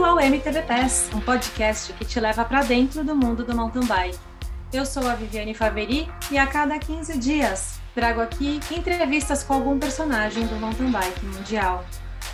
Bem-vindo ao MTB Pass, um podcast que te leva para dentro do mundo do mountain bike. Eu sou a Viviane Faveri e a cada 15 dias trago aqui entrevistas com algum personagem do mountain bike mundial.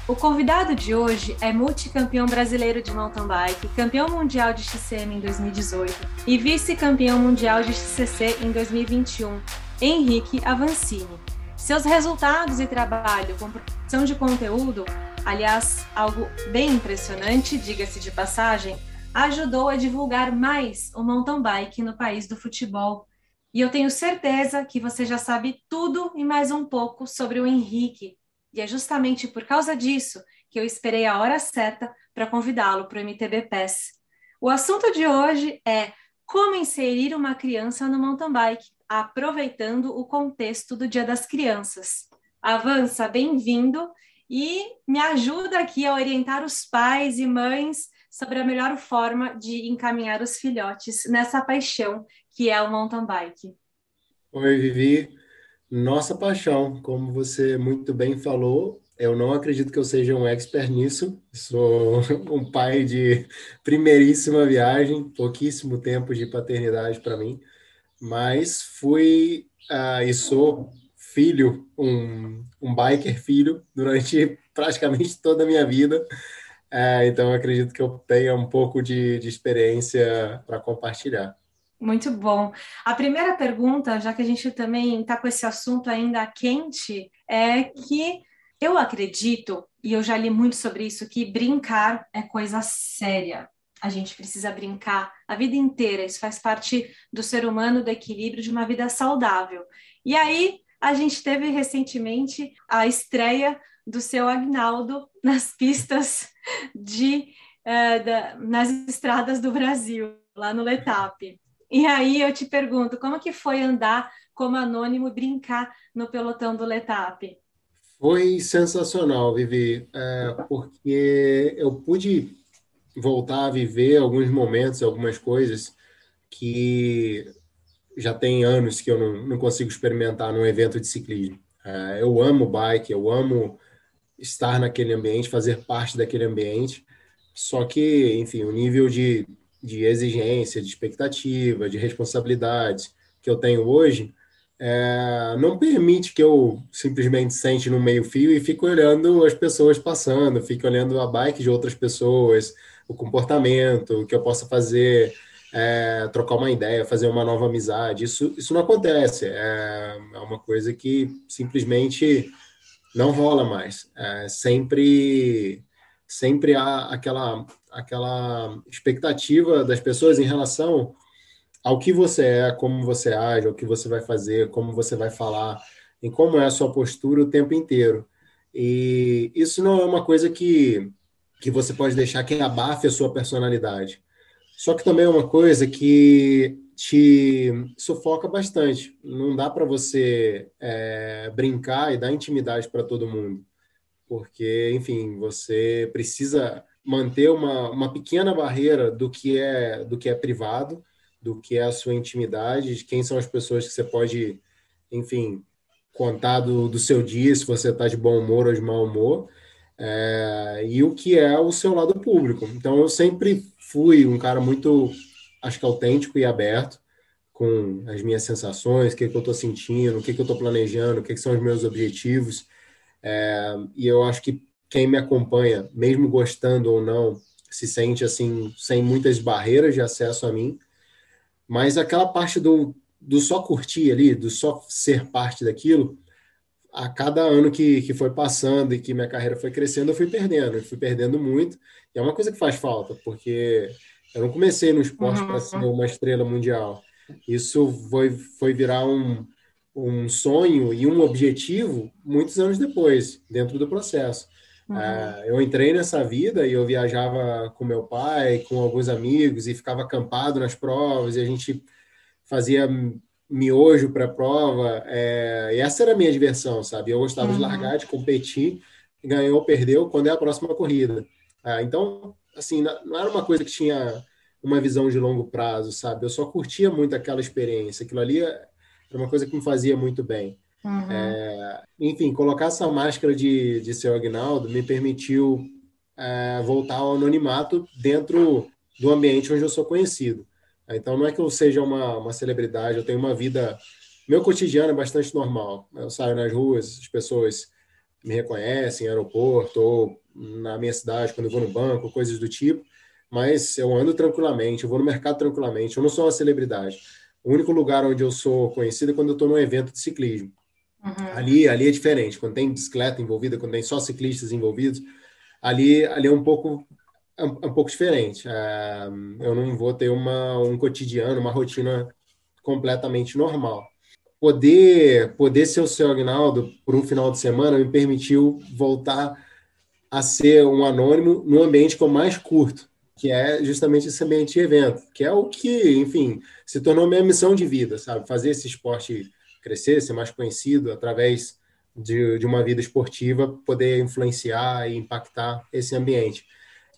O convidado de hoje é multicampeão brasileiro de mountain bike, campeão mundial de XCM em 2018 e vice-campeão mundial de XCC em 2021, Henrique Avancini. Seus resultados e trabalho com produção de conteúdo aliás, algo bem impressionante, diga-se de passagem, ajudou a divulgar mais o mountain bike no país do futebol. E eu tenho certeza que você já sabe tudo e mais um pouco sobre o Henrique. E é justamente por causa disso que eu esperei a hora certa para convidá-lo para o MTB PES. O assunto de hoje é como inserir uma criança no mountain bike, aproveitando o contexto do Dia das Crianças. Avança, bem-vindo e me ajuda aqui a orientar os pais e mães sobre a melhor forma de encaminhar os filhotes nessa paixão que é o mountain bike. Oi, Vivi. Nossa paixão, como você muito bem falou, eu não acredito que eu seja um expert nisso. Sou um pai de primeiríssima viagem, pouquíssimo tempo de paternidade para mim, mas fui uh, e sou filho, um, um biker filho, durante praticamente toda a minha vida. É, então, acredito que eu tenha um pouco de, de experiência para compartilhar. Muito bom. A primeira pergunta, já que a gente também está com esse assunto ainda quente, é que eu acredito, e eu já li muito sobre isso, que brincar é coisa séria. A gente precisa brincar a vida inteira, isso faz parte do ser humano, do equilíbrio de uma vida saudável. E aí, a gente teve recentemente a estreia do seu Agnaldo nas pistas de uh, da, nas estradas do Brasil, lá no Letap. E aí eu te pergunto, como que foi andar como anônimo e brincar no pelotão do Letap? Foi sensacional, Vivi, é, porque eu pude voltar a viver alguns momentos, algumas coisas que já tem anos que eu não, não consigo experimentar num evento de ciclismo. É, eu amo bike, eu amo estar naquele ambiente, fazer parte daquele ambiente, só que, enfim, o nível de, de exigência, de expectativa, de responsabilidade que eu tenho hoje é, não permite que eu simplesmente sente no meio fio e fique olhando as pessoas passando, fique olhando a bike de outras pessoas, o comportamento, o que eu possa fazer é, trocar uma ideia, fazer uma nova amizade. Isso, isso não acontece. É, é uma coisa que simplesmente não rola mais. É, sempre, sempre há aquela, aquela expectativa das pessoas em relação ao que você é, como você age, ao que você vai fazer, como você vai falar, em como é a sua postura o tempo inteiro. E isso não é uma coisa que, que você pode deixar que abafe a sua personalidade. Só que também é uma coisa que te sufoca bastante. Não dá para você é, brincar e dar intimidade para todo mundo, porque, enfim, você precisa manter uma, uma pequena barreira do que é do que é privado, do que é a sua intimidade, de quem são as pessoas que você pode, enfim, contar do, do seu dia, se você está de bom humor ou de mau humor, é, e o que é o seu lado público. Então, eu sempre fui um cara muito, acho que autêntico e aberto com as minhas sensações, o que, que eu estou sentindo, o que, que eu estou planejando, o que, que, são os meus objetivos. É, e eu acho que quem me acompanha, mesmo gostando ou não, se sente assim, sem muitas barreiras de acesso a mim. Mas aquela parte do, do só curtir ali, do só ser parte daquilo, a cada ano que, que foi passando e que minha carreira foi crescendo, eu fui perdendo, eu fui perdendo muito. E é uma coisa que faz falta, porque eu não comecei no esporte uhum. para ser uma estrela mundial. Isso foi, foi virar um, um sonho e um objetivo muitos anos depois, dentro do processo. Uhum. Uh, eu entrei nessa vida e eu viajava com meu pai, com alguns amigos, e ficava acampado nas provas, e a gente fazia miojo para a prova. É, e essa era a minha diversão, sabe? Eu gostava uhum. de largar, de competir, ganhou ou perdeu, quando é a próxima corrida. Ah, então, assim, não era uma coisa que tinha uma visão de longo prazo, sabe? Eu só curtia muito aquela experiência. Aquilo ali era uma coisa que me fazia muito bem. Uhum. É, enfim, colocar essa máscara de, de seu Agnaldo me permitiu é, voltar ao anonimato dentro do ambiente onde eu sou conhecido. Então, não é que eu seja uma, uma celebridade, eu tenho uma vida. Meu cotidiano é bastante normal. Eu saio nas ruas, as pessoas me reconhecem, aeroporto, ou na minha cidade, quando eu vou no banco, coisas do tipo. Mas eu ando tranquilamente, eu vou no mercado tranquilamente. Eu não sou uma celebridade. O único lugar onde eu sou conhecido é quando eu estou num evento de ciclismo. Uhum. Ali, ali é diferente. Quando tem bicicleta envolvida, quando tem só ciclistas envolvidos, ali, ali é um pouco é um, é um pouco diferente. É, eu não vou ter uma, um cotidiano, uma rotina completamente normal. Poder, poder ser o seu Agnaldo por um final de semana me permitiu voltar a ser um anônimo no ambiente que eu mais curto, que é justamente esse ambiente de evento, que é o que, enfim, se tornou minha missão de vida, sabe? Fazer esse esporte crescer, ser mais conhecido através de, de uma vida esportiva, poder influenciar e impactar esse ambiente.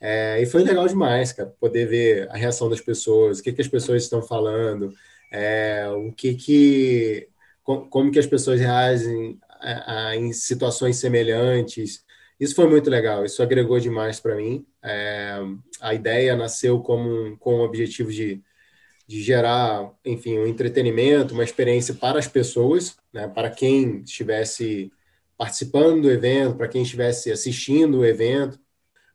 É, e foi legal demais, cara, poder ver a reação das pessoas, o que, que as pessoas estão falando, é, o que que, como que as pessoas reagem a, a, em situações semelhantes. Isso foi muito legal, isso agregou demais para mim. É, a ideia nasceu como, com o objetivo de, de gerar, enfim, um entretenimento, uma experiência para as pessoas, né, para quem estivesse participando do evento, para quem estivesse assistindo o evento,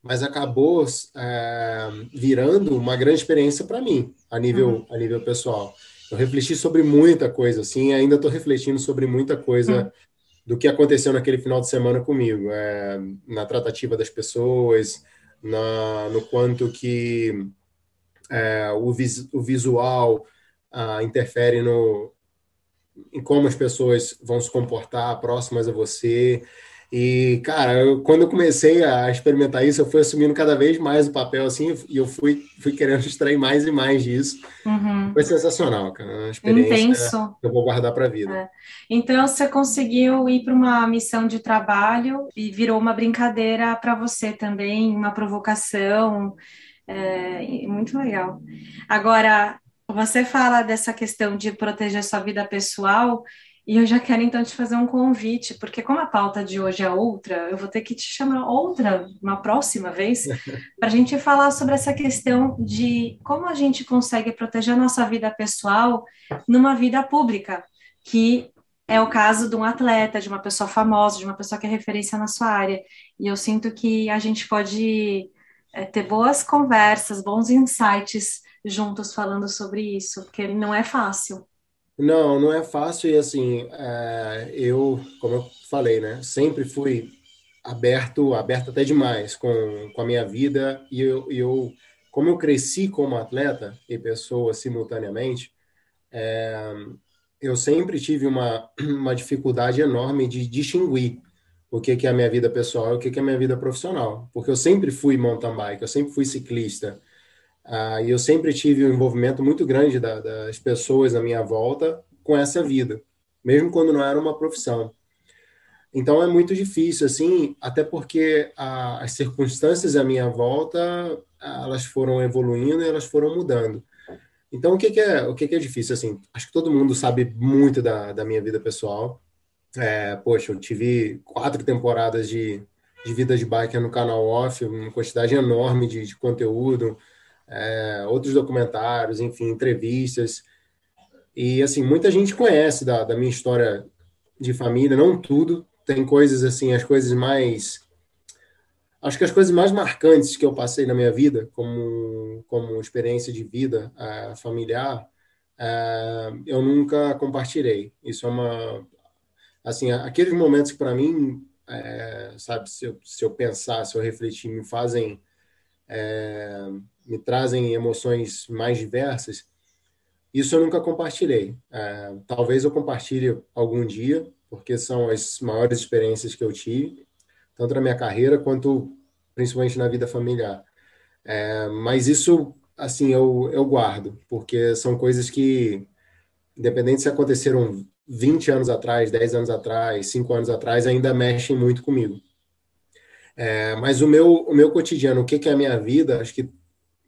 mas acabou é, virando uma grande experiência para mim, a nível, uhum. a nível pessoal. Eu refleti sobre muita coisa, assim, ainda estou refletindo sobre muita coisa uhum. do que aconteceu naquele final de semana comigo, é, na tratativa das pessoas, na, no quanto que é, o, vis, o visual ah, interfere no, em como as pessoas vão se comportar próximas a você. E, cara, eu, quando eu comecei a experimentar isso, eu fui assumindo cada vez mais o papel, assim, e eu fui, fui querendo extrair mais e mais disso. Uhum. Foi sensacional, cara. Uma experiência Intenso. que eu vou guardar para a vida. É. Então, você conseguiu ir para uma missão de trabalho e virou uma brincadeira para você também, uma provocação. É, muito legal. Agora, você fala dessa questão de proteger sua vida pessoal. E eu já quero então te fazer um convite, porque como a pauta de hoje é outra, eu vou ter que te chamar outra, uma próxima vez, para a gente falar sobre essa questão de como a gente consegue proteger a nossa vida pessoal numa vida pública, que é o caso de um atleta, de uma pessoa famosa, de uma pessoa que é referência na sua área. E eu sinto que a gente pode é, ter boas conversas, bons insights juntos falando sobre isso, porque não é fácil. Não, não é fácil e assim, é, eu, como eu falei, né, sempre fui aberto, aberto até demais com, com a minha vida e eu, eu, como eu cresci como atleta e pessoa simultaneamente, é, eu sempre tive uma, uma dificuldade enorme de distinguir o que, que é a minha vida pessoal e o que, que é a minha vida profissional, porque eu sempre fui mountain bike, eu sempre fui ciclista, ah, e eu sempre tive um envolvimento muito grande da, das pessoas à minha volta com essa vida, mesmo quando não era uma profissão. Então é muito difícil, assim, até porque a, as circunstâncias à minha volta elas foram evoluindo e elas foram mudando. Então o que, que é o que, que, é difícil assim? Acho que todo mundo sabe muito da, da minha vida pessoal. É, poxa, eu tive quatro temporadas de, de vida de bike no canal off, uma quantidade enorme de, de conteúdo é, outros documentários, enfim, entrevistas. E, assim, muita gente conhece da, da minha história de família, não tudo. Tem coisas, assim, as coisas mais. Acho que as coisas mais marcantes que eu passei na minha vida, como, como experiência de vida é, familiar, é, eu nunca compartilhei. Isso é uma. Assim, aqueles momentos que, para mim, é, sabe, se eu, se eu pensar, se eu refletir, me fazem me trazem emoções mais diversas, isso eu nunca compartilhei. É, talvez eu compartilhe algum dia, porque são as maiores experiências que eu tive, tanto na minha carreira quanto principalmente na vida familiar. É, mas isso, assim, eu, eu guardo, porque são coisas que, independente se aconteceram 20 anos atrás, 10 anos atrás, 5 anos atrás, ainda mexem muito comigo. É, mas o meu, o meu cotidiano, o que, que é a minha vida, acho que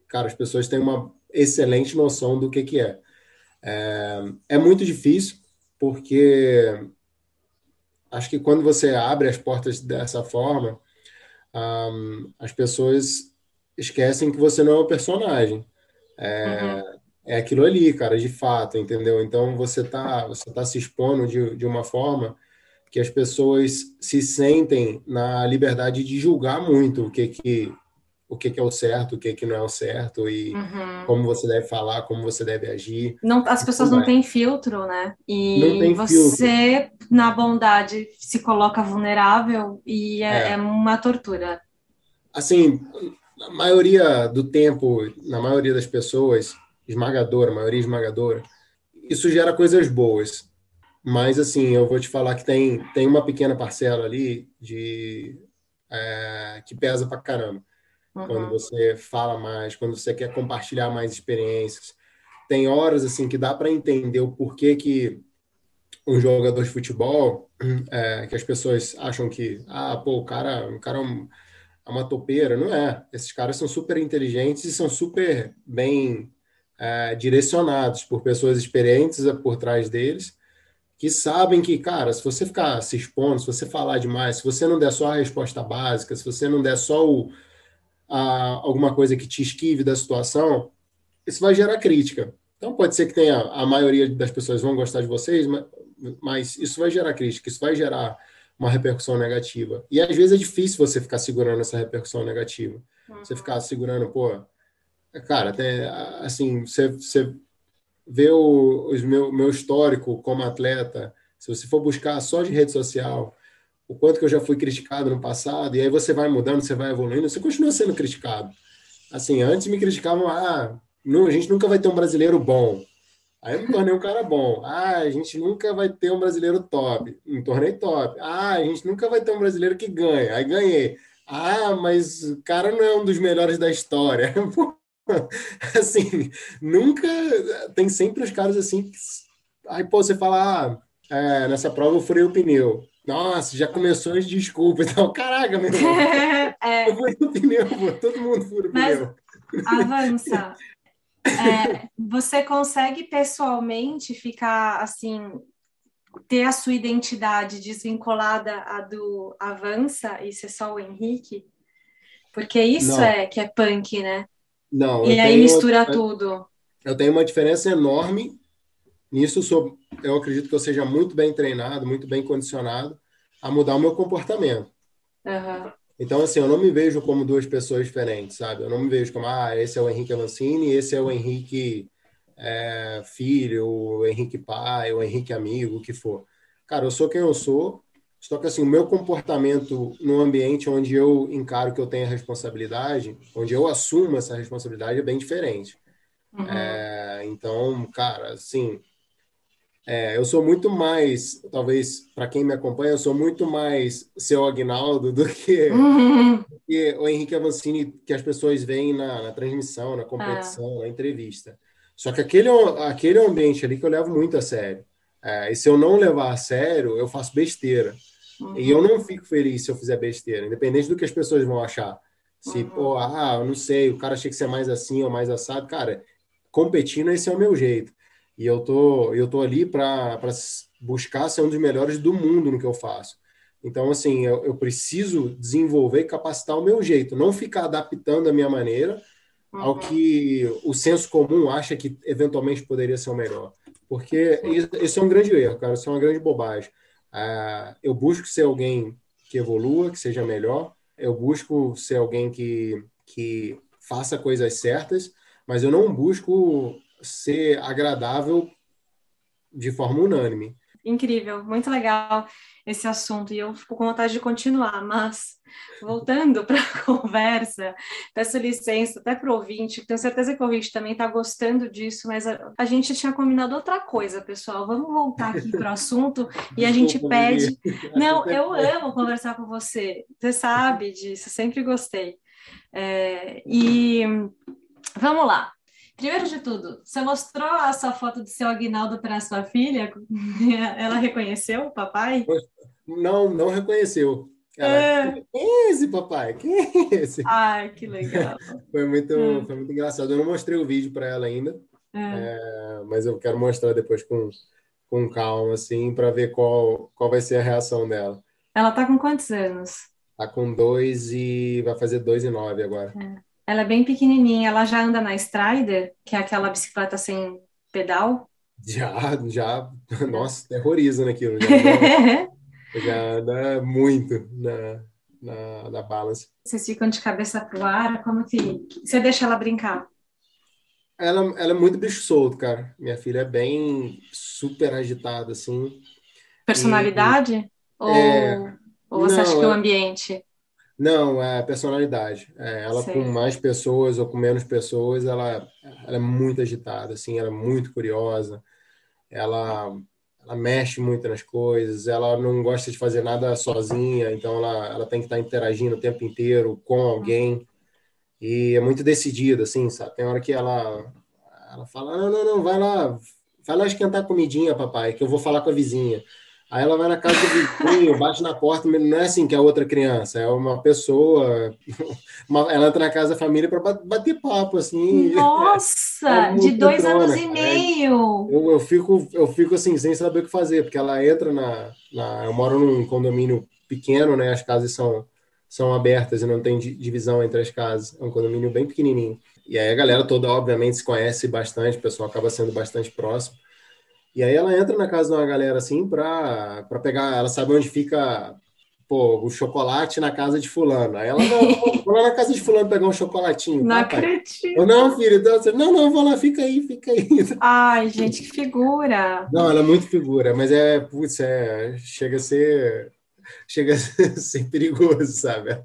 cara, as pessoas têm uma excelente noção do que, que é. é. É muito difícil, porque acho que quando você abre as portas dessa forma, um, as pessoas esquecem que você não é um personagem. É, uhum. é aquilo ali, cara, de fato, entendeu? Então você tá, você tá se expondo de, de uma forma que as pessoas se sentem na liberdade de julgar muito o que que o que, que é o certo, o que, que não é o certo e uhum. como você deve falar, como você deve agir. Não, as pessoas não têm filtro, né? E você, filtro. na bondade, se coloca vulnerável e é, é. é uma tortura. Assim, na maioria do tempo, na maioria das pessoas, esmagadora, maioria esmagadora, isso gera coisas boas. Mas, assim, eu vou te falar que tem, tem uma pequena parcela ali de é, que pesa pra caramba. Uhum. Quando você fala mais, quando você quer compartilhar mais experiências. Tem horas, assim, que dá para entender o porquê que um jogador de futebol, é, que as pessoas acham que, ah, pô, o cara, o cara é um é uma topeira. Não é. Esses caras são super inteligentes e são super bem é, direcionados por pessoas experientes por trás deles, que sabem que, cara, se você ficar se expondo, se você falar demais, se você não der só a resposta básica, se você não der só o, a, alguma coisa que te esquive da situação, isso vai gerar crítica. Então pode ser que tenha a maioria das pessoas vão gostar de vocês, mas, mas isso vai gerar crítica, isso vai gerar uma repercussão negativa. E às vezes é difícil você ficar segurando essa repercussão negativa. Uhum. Você ficar segurando, pô, cara, até assim, você, você vê o os meu, meu histórico como atleta, se você for buscar só de rede social, o quanto que eu já fui criticado no passado, e aí você vai mudando, você vai evoluindo, você continua sendo criticado. Assim, antes me criticavam, ah, não, a gente nunca vai ter um brasileiro bom. Aí eu me tornei um cara bom. Ah, a gente nunca vai ter um brasileiro top. Me tornei top. Ah, a gente nunca vai ter um brasileiro que ganha. Aí ganhei. Ah, mas o cara não é um dos melhores da história. assim, nunca. Tem sempre os caras assim. Aí, pô, você fala, ah, é, nessa prova eu furei o pneu. Nossa, já começou as desculpas. Então, caraca, meu irmão. é. Eu furei o pneu, pô. Todo mundo fura o mas pneu. Avança. É, você consegue pessoalmente ficar assim, ter a sua identidade desvinculada a do Avança e ser só o Henrique? Porque isso Não. é que é punk, né? Não. E aí mistura uma, tudo. Eu tenho uma diferença enorme. Nisso sou, eu acredito que eu seja muito bem treinado, muito bem condicionado a mudar o meu comportamento. Uhum. Então, assim, eu não me vejo como duas pessoas diferentes, sabe? Eu não me vejo como, ah, esse é o Henrique Avancini, esse é o Henrique é, filho, o Henrique pai, o Henrique amigo, o que for. Cara, eu sou quem eu sou, só que, assim, o meu comportamento no ambiente onde eu encaro que eu tenho a responsabilidade, onde eu assumo essa responsabilidade, é bem diferente. Uhum. É, então, cara, assim, é, eu sou muito mais, talvez para quem me acompanha, eu sou muito mais seu Agnaldo do que, uhum. do que o Henrique Avancini que as pessoas veem na, na transmissão, na competição, ah. na entrevista. Só que aquele, aquele ambiente ali que eu levo muito a sério. É, e se eu não levar a sério, eu faço besteira. Uhum. E eu não fico feliz se eu fizer besteira, independente do que as pessoas vão achar. Se, uhum. pô, ah, eu não sei, o cara tinha que ser mais assim ou mais assado. Cara, competindo, esse é o meu jeito. E eu tô, eu tô ali para buscar ser um dos melhores do mundo no que eu faço. Então, assim, eu, eu, preciso desenvolver e capacitar o meu jeito, não ficar adaptando a minha maneira uhum. ao que o senso comum acha que eventualmente poderia ser o melhor. Porque isso, isso é um grande erro, cara, isso é uma grande bobagem. Uh, eu busco ser alguém que evolua, que seja melhor, eu busco ser alguém que, que faça coisas certas, mas eu não busco ser agradável de forma unânime. Incrível, muito legal esse assunto e eu fico com vontade de continuar, mas voltando para a conversa, peço licença até para o ouvinte, tenho certeza que o ouvinte também está gostando disso, mas a, a, gente tinha combinado outra coisa, pessoal. Vamos voltar aqui para o assunto e a gente pede. Não, eu amo conversar com você, você sabe disso, sempre gostei. É, e vamos lá. Primeiro de tudo, você mostrou a sua foto do seu Aguinaldo para sua filha? Ela reconheceu o papai? Não, não reconheceu. Ela, é. Quem é esse, papai? Quem é esse? Ai, que legal. foi, muito, é. foi muito engraçado. Eu não mostrei o vídeo para ela ainda, é. é. mas eu quero mostrar depois com, com calma, assim, para ver qual, qual vai ser a reação dela. Ela tá com quantos anos? Tá com dois e vai fazer dois e nove agora. É. Ela é bem pequenininha. Ela já anda na Strider, que é aquela bicicleta sem pedal? Já, já. Nossa, terroriza naquilo. Já anda, já anda muito na, na, na balance. Vocês ficam de cabeça pro ar? Como que... Você deixa ela brincar? Ela, ela é muito bicho solto, cara. Minha filha é bem super agitada, assim. Personalidade? E, ou, é, ou você não, acha que é o ambiente? Não, é personalidade. É, ela Sei. com mais pessoas ou com menos pessoas, ela, ela é muito agitada, assim, ela é muito curiosa. Ela, ela mexe muito nas coisas, ela não gosta de fazer nada sozinha, então ela, ela tem que estar interagindo o tempo inteiro com alguém. E é muito decidida, assim, sabe? Tem hora que ela, ela fala: não, não, não, vai lá, vai lá esquentar comidinha, papai, que eu vou falar com a vizinha. Aí ela vai na casa do vizinho, bate na porta, não é assim que é outra criança, é uma pessoa. Uma, ela entra na casa da família para bater papo, assim. Nossa, é de dois anos e meio. Eu, eu, fico, eu fico assim, sem saber o que fazer, porque ela entra na, na. Eu moro num condomínio pequeno, né? As casas são são abertas e não tem divisão entre as casas. É um condomínio bem pequenininho. E aí a galera toda, obviamente, se conhece bastante, o pessoal acaba sendo bastante próximo. E aí ela entra na casa de uma galera assim para pegar, ela sabe onde fica pô, o chocolate na casa de fulano. Aí ela, não, vou lá na casa de fulano pegar um chocolatinho. Não tá, acredito. Eu, não, filho, então, não, não, vou lá, fica aí, fica aí. Ai, gente, que figura. Não, ela é muito figura, mas é, putz, é, chega a ser chega a ser perigoso, sabe?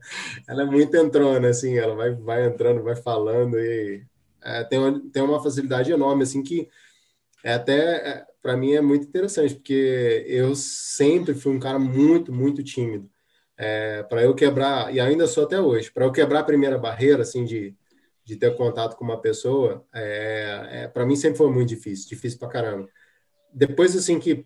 Ela é muito entrona, assim, ela vai, vai entrando, vai falando e é, tem, uma, tem uma facilidade enorme, assim, que é até, é, para mim, é muito interessante, porque eu sempre fui um cara muito, muito tímido. É, para eu quebrar, e ainda sou até hoje, para eu quebrar a primeira barreira, assim, de, de ter contato com uma pessoa, é, é para mim sempre foi muito difícil, difícil para caramba. Depois, assim, que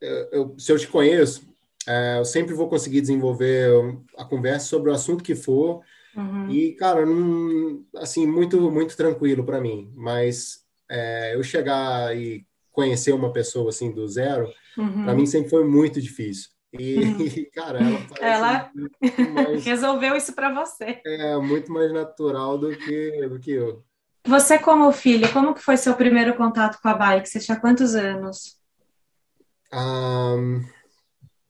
eu, eu, se eu te conheço, é, eu sempre vou conseguir desenvolver a conversa sobre o assunto que for. Uhum. E, cara, não, assim, muito, muito tranquilo para mim. Mas é, eu chegar e conhecer uma pessoa assim do zero, uhum. para mim sempre foi muito difícil. E, uhum. cara, ela, ela mais, resolveu isso para você. É muito mais natural do que, do que eu. Você como filho, como que foi seu primeiro contato com a bike? Você tinha quantos anos? Um,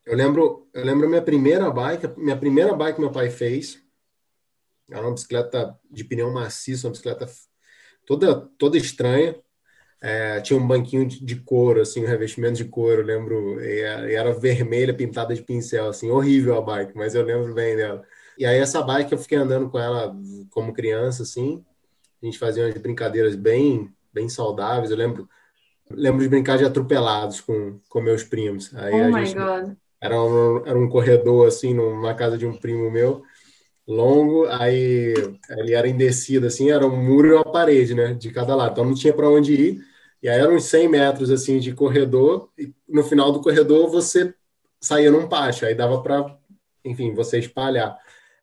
eu lembro, eu lembro minha primeira bike, minha primeira bike que meu pai fez. Era uma bicicleta de pneu maciço, uma bicicleta toda toda estranha. É, tinha um banquinho de, de, couro, assim, um revestimento de couro, lembro, e, e era vermelha, pintada de pincel, assim, horrível a bike, mas eu lembro bem dela. E aí essa bike eu fiquei andando com ela como criança, assim, a gente fazia umas brincadeiras bem, bem saudáveis, eu lembro, lembro de brincar de atropelados com, com meus primos. Aí oh my gente, God. Era um, era um corredor, assim, numa casa de um primo meu, longo, aí ele era em descida, assim, era um muro e uma parede, né, de cada lado. Então não tinha para onde ir. E aí eram uns 100 metros, assim, de corredor, e no final do corredor você saía num pátio, aí dava para, enfim, você espalhar.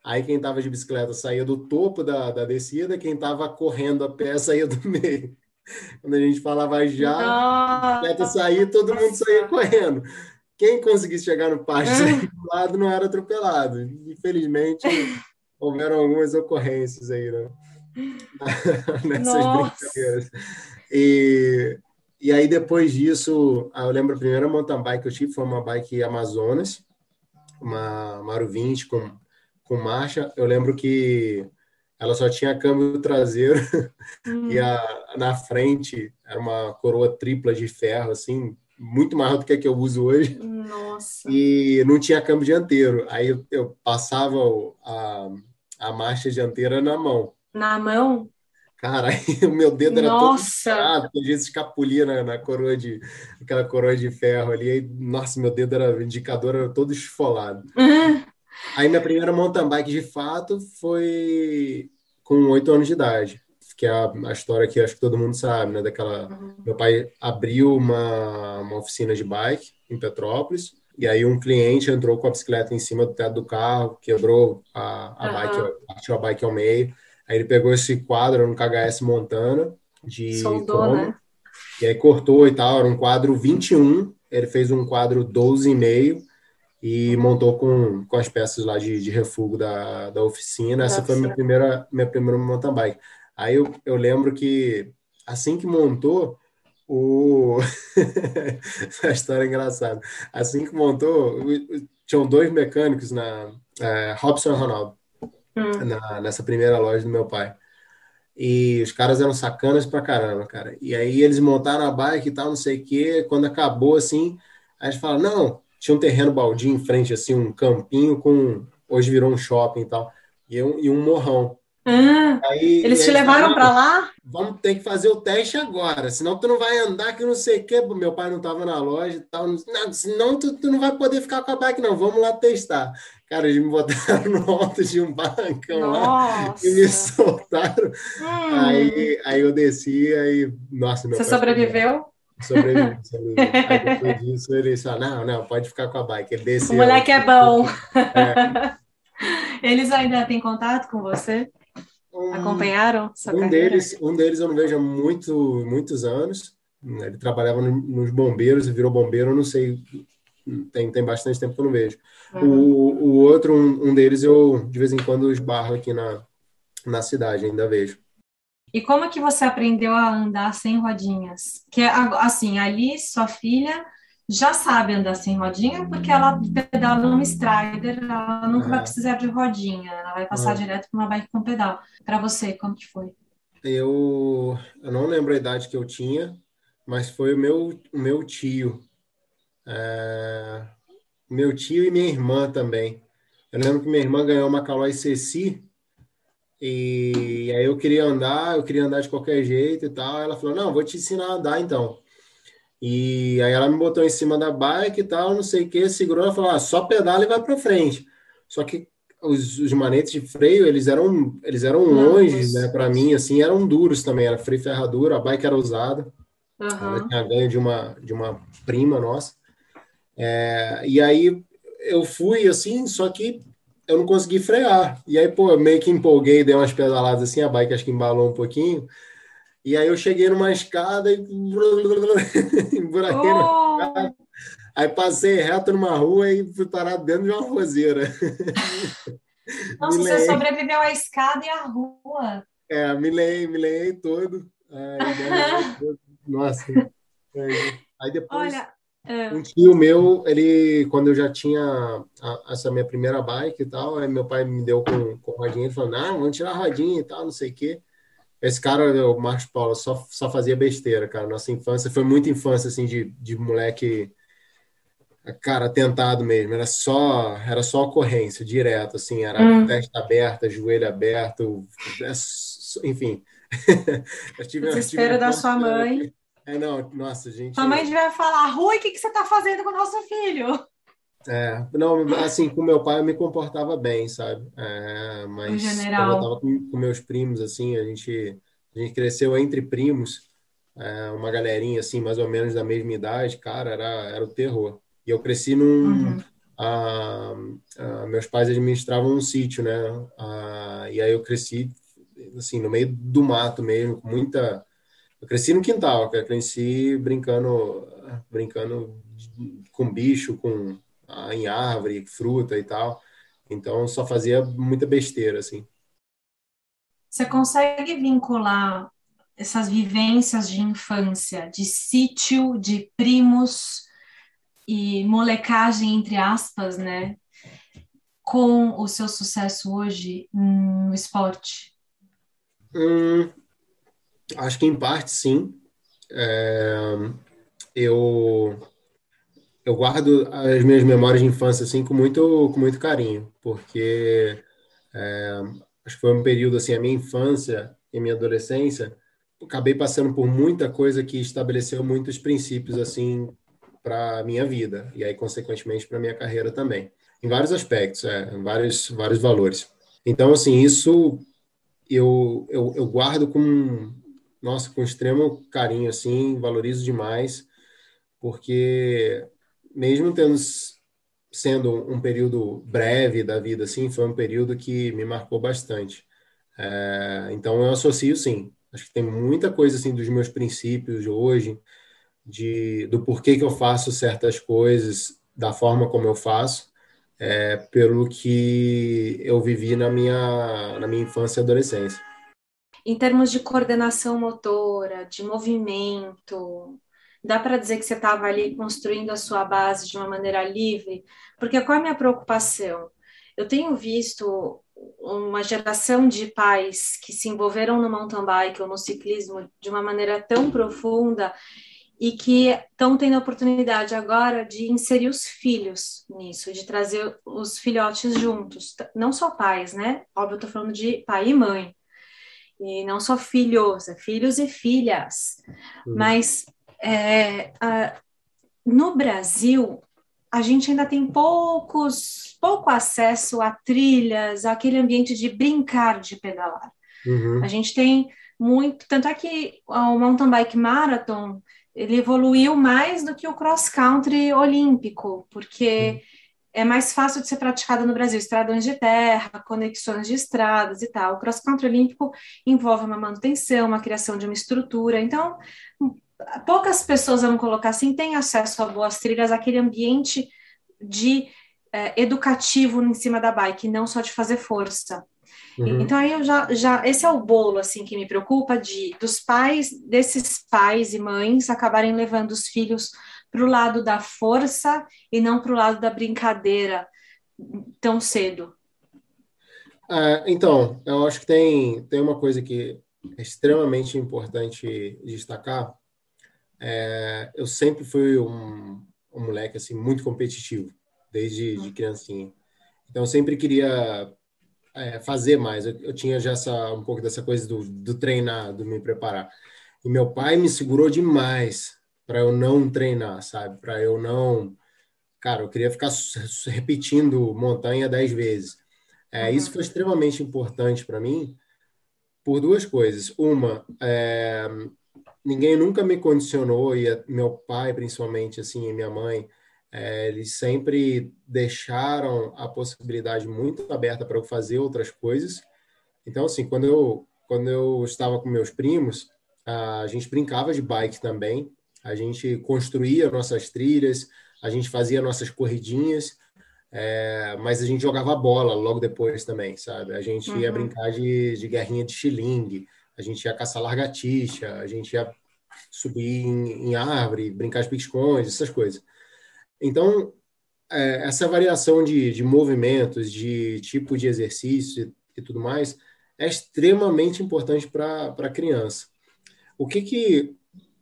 Aí quem estava de bicicleta saía do topo da, da descida, quem estava correndo a pé saía do meio. Quando a gente falava já, a bicicleta saía, todo mundo saía correndo quem conseguisse chegar no pasto é. do lado não era atropelado. Infelizmente, houveram algumas ocorrências aí, né? Nessas Nossa. brincadeiras. E, e aí, depois disso, ah, eu lembro a primeira mountain bike que eu tive foi uma bike Amazonas, uma Maru 20 com, com marcha. Eu lembro que ela só tinha câmbio traseiro hum. e a, na frente era uma coroa tripla de ferro, assim, muito maior do que a que eu uso hoje. Nossa. E não tinha câmbio dianteiro. Aí eu, eu passava a, a marcha dianteira na mão. Na mão? Cara, o meu dedo era nossa. todo escrado, às vezes escapulia na, na, coroa de aquela coroa de ferro ali. Aí, nossa, meu dedo era o indicador era todo esfolado. Uhum. Aí minha primeira mountain bike de fato foi com oito anos de idade que é a, a, história que acho que todo mundo sabe, né? Daquela. Uhum. Meu pai abriu uma, uma oficina de bike em Petrópolis, e aí um cliente entrou com a bicicleta em cima do teto do carro, quebrou a, a uhum. bike, partiu a bike ao meio. Aí ele pegou esse quadro no KHS Montana de Soldou, né? E aí cortou e tal, era um quadro 21, ele fez um quadro 12,5 e montou com, com as peças lá de, de refúgio da, da oficina. Essa foi a minha primeira, minha primeira mountain bike. Aí eu, eu lembro que assim que montou, o... Essa história é engraçada. Assim que montou, tinham dois mecânicos na é, Robson Ronaldo, hum. na, nessa primeira loja do meu pai. E os caras eram sacanas pra caramba, cara. E aí eles montaram a bike e tal, não sei o quê. Quando acabou, assim, aí eles falaram, não, tinha um terreno baldio em frente, assim, um campinho com... Hoje virou um shopping e tal. E um, e um morrão. Ah, aí, eles te levaram para lá? Vamos ter que fazer o teste agora, senão tu não vai andar que não sei o quê. Meu pai não estava na loja e tal. Não, senão tu, tu, não vai poder ficar com a bike, não. Vamos lá testar. Cara, eles me botaram no alto de um barrancão nossa. lá e me soltaram. Hum. Aí, aí eu desci, aí. Nossa, Você sobreviveu? Sobrevivi, sobrevivi. Aí depois disso ele não, não, pode ficar com a bike. Ele desceu. O moleque é bom. É. Eles ainda têm contato com você? Um, Acompanharam sua um carreira? Deles, um deles eu não vejo há muito, muitos anos. Ele trabalhava no, nos bombeiros e virou bombeiro, eu não sei, tem, tem bastante tempo que eu não vejo. Uhum. O, o outro, um, um, deles, eu de vez em quando esbarro aqui na, na cidade, ainda vejo. E como que você aprendeu a andar sem rodinhas? Que assim, ali sua filha já sabe andar sem rodinha, porque ela pedala no Strider, ela nunca vai precisar de rodinha, ela vai passar direto para uma bike com pedal. Para você, como que foi? Eu, eu não lembro a idade que eu tinha, mas foi o meu, o meu tio. É, meu tio e minha irmã também. Eu lembro que minha irmã ganhou uma Caloi Ceci, e aí eu queria andar, eu queria andar de qualquer jeito e tal. Ela falou: Não, vou te ensinar a andar então. E aí ela me botou em cima da bike e tal, não sei o que, segurou, ela falou, ah, só pedala e vai para frente. Só que os, os, manetes de freio, eles eram, eles eram longe, né, para mim, assim, eram duros também, era freio ferradura, a bike era usada, uhum. ela tinha ganho de uma, de uma prima nossa. É, e aí eu fui, assim, só que eu não consegui frear. E aí, pô, eu meio que empolguei, dei umas pedaladas assim, a bike acho que embalou um pouquinho, e aí eu cheguei numa escada e emburaquei oh. escada. Aí passei reto numa rua e fui parar dentro de uma roseira. Nossa, você sobreviveu à escada e à rua. É, me leei, me leei todo. Aí, nossa. Aí depois, Olha, é. um tio meu, ele, quando eu já tinha a, essa minha primeira bike e tal, aí meu pai me deu com, com rodinha, ele falou, não, vamos tirar a rodinha e tal, não sei o quê. Esse cara, o Marcos Paulo, só, só fazia besteira, cara. Nossa infância foi muita infância, assim, de, de moleque, cara, tentado mesmo. Era só, era só ocorrência, direto, assim. Era hum. testa aberta, joelho aberto, é enfim. eu tive, Desespero da sua mãe. É, não, nossa, gente. Sua mãe devia falar, Rui, o que, que você tá fazendo com o nosso filho? É, não, assim, com meu pai eu me comportava bem, sabe? É, mas general. quando eu tava com, com, meus primos, assim, a gente, a gente cresceu entre primos, é, uma galerinha, assim, mais ou menos da mesma idade, cara, era, era o terror. E eu cresci num... Uhum. A, a, meus pais administravam um sítio, né? A, e aí eu cresci, assim, no meio do mato mesmo, com muita... Eu cresci no quintal, eu cresci brincando, brincando com bicho, com em árvore, fruta e tal. Então só fazia muita besteira assim. Você consegue vincular essas vivências de infância, de sítio, de primos e molecagem entre aspas, né, com o seu sucesso hoje no esporte? Hum, acho que em parte sim. É, eu eu guardo as minhas memórias de infância assim com muito com muito carinho, porque é, acho que foi um período assim a minha infância e minha adolescência acabei passando por muita coisa que estabeleceu muitos princípios assim para minha vida e aí consequentemente para minha carreira também. Em vários aspectos é, em vários vários valores. Então assim isso eu, eu, eu guardo com nossa com extremo carinho assim valorizo demais porque mesmo tendo sendo um período breve da vida, assim, foi um período que me marcou bastante. É, então eu associo, sim. Acho que tem muita coisa assim dos meus princípios hoje, de do porquê que eu faço certas coisas da forma como eu faço, é, pelo que eu vivi na minha, na minha infância e adolescência. Em termos de coordenação motora, de movimento, dá para dizer que você estava ali construindo a sua base de uma maneira livre? Porque qual é a minha preocupação? Eu tenho visto uma geração de pais que se envolveram no mountain bike ou no ciclismo de uma maneira tão profunda e que estão tendo a oportunidade agora de inserir os filhos nisso, de trazer os filhotes juntos, não só pais, né? Óbvio, eu estou falando de pai e mãe, e não só filhos, é filhos e filhas, uhum. mas é, a, no Brasil a gente ainda tem poucos, pouco acesso a trilhas, aquele ambiente de brincar de pedalar. Uhum. A gente tem muito, tanto é que o mountain bike marathon ele evoluiu mais do que o cross country olímpico, porque é mais fácil de ser praticado no Brasil, estradões de terra, conexões de estradas e tal. O cross country olímpico envolve uma manutenção, uma criação de uma estrutura. Então, poucas pessoas, vamos colocar assim, têm acesso a boas trilhas, aquele ambiente de é, educativo em cima da bike, não só de fazer força. Uhum. Então aí eu já, já esse é o bolo assim que me preocupa de dos pais desses pais e mães acabarem levando os filhos para o lado da força e não para o lado da brincadeira tão cedo. É, então eu acho que tem tem uma coisa que é extremamente importante destacar. É, eu sempre fui um, um moleque assim muito competitivo desde de criancinha. Então eu sempre queria é, fazer mais. Eu, eu, tinha já essa, um pouco dessa coisa do, do treinar, do me preparar. E meu pai me segurou demais para eu não treinar, sabe? Para eu não. Cara, eu queria ficar repetindo montanha dez vezes. É, uhum. Isso foi extremamente importante para mim por duas coisas. Uma, é, ninguém nunca me condicionou, e meu pai, principalmente, assim, e minha mãe, é, eles sempre deixaram a possibilidade muito aberta para eu fazer outras coisas. Então, assim, quando eu, quando eu estava com meus primos, a gente brincava de bike também, a gente construía nossas trilhas, a gente fazia nossas corridinhas, é, mas a gente jogava bola logo depois também, sabe? A gente ia uhum. brincar de, de guerrinha de xilingue, a gente ia caçar largatixa, a gente ia subir em, em árvore, brincar de pique-esconde, essas coisas. Então, é, essa variação de, de movimentos, de tipo de exercício e, e tudo mais, é extremamente importante para a criança. O que que,